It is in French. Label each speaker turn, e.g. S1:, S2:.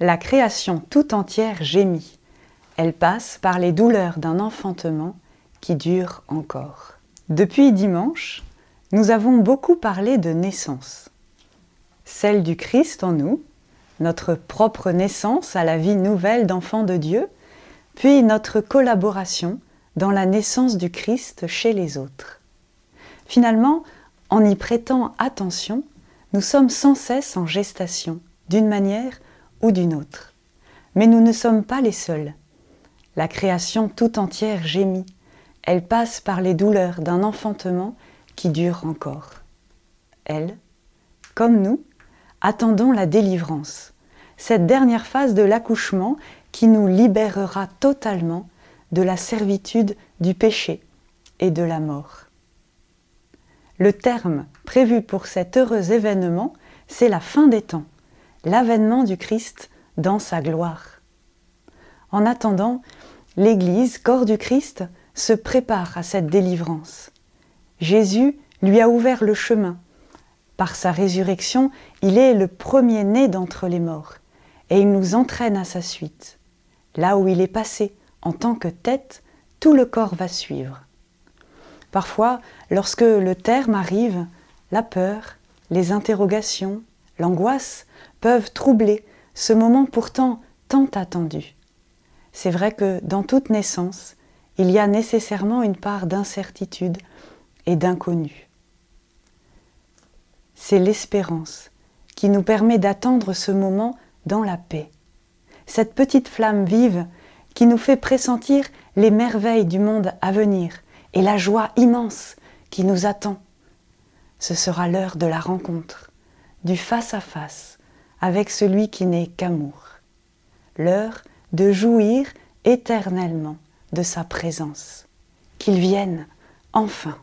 S1: La création tout entière gémit. Elle passe par les douleurs d'un enfantement qui dure encore. Depuis dimanche, nous avons beaucoup parlé de naissance. Celle du Christ en nous, notre propre naissance à la vie nouvelle d'enfant de Dieu, puis notre collaboration dans la naissance du Christ chez les autres. Finalement, en y prêtant attention, nous sommes sans cesse en gestation, d'une manière ou d'une autre. Mais nous ne sommes pas les seuls. La création tout entière gémit. Elle passe par les douleurs d'un enfantement qui dure encore. Elle, comme nous, attendons la délivrance, cette dernière phase de l'accouchement qui nous libérera totalement de la servitude du péché et de la mort. Le terme prévu pour cet heureux événement, c'est la fin des temps l'avènement du Christ dans sa gloire. En attendant, l'Église, corps du Christ, se prépare à cette délivrance. Jésus lui a ouvert le chemin. Par sa résurrection, il est le premier-né d'entre les morts, et il nous entraîne à sa suite. Là où il est passé en tant que tête, tout le corps va suivre. Parfois, lorsque le terme arrive, la peur, les interrogations, l'angoisse peuvent troubler ce moment pourtant tant attendu. C'est vrai que dans toute naissance, il y a nécessairement une part d'incertitude et d'inconnu. C'est l'espérance qui nous permet d'attendre ce moment dans la paix. Cette petite flamme vive qui nous fait pressentir les merveilles du monde à venir et la joie immense qui nous attend. Ce sera l'heure de la rencontre, du face à face avec celui qui n'est qu'amour, l'heure de jouir éternellement de sa présence. Qu'il vienne enfin.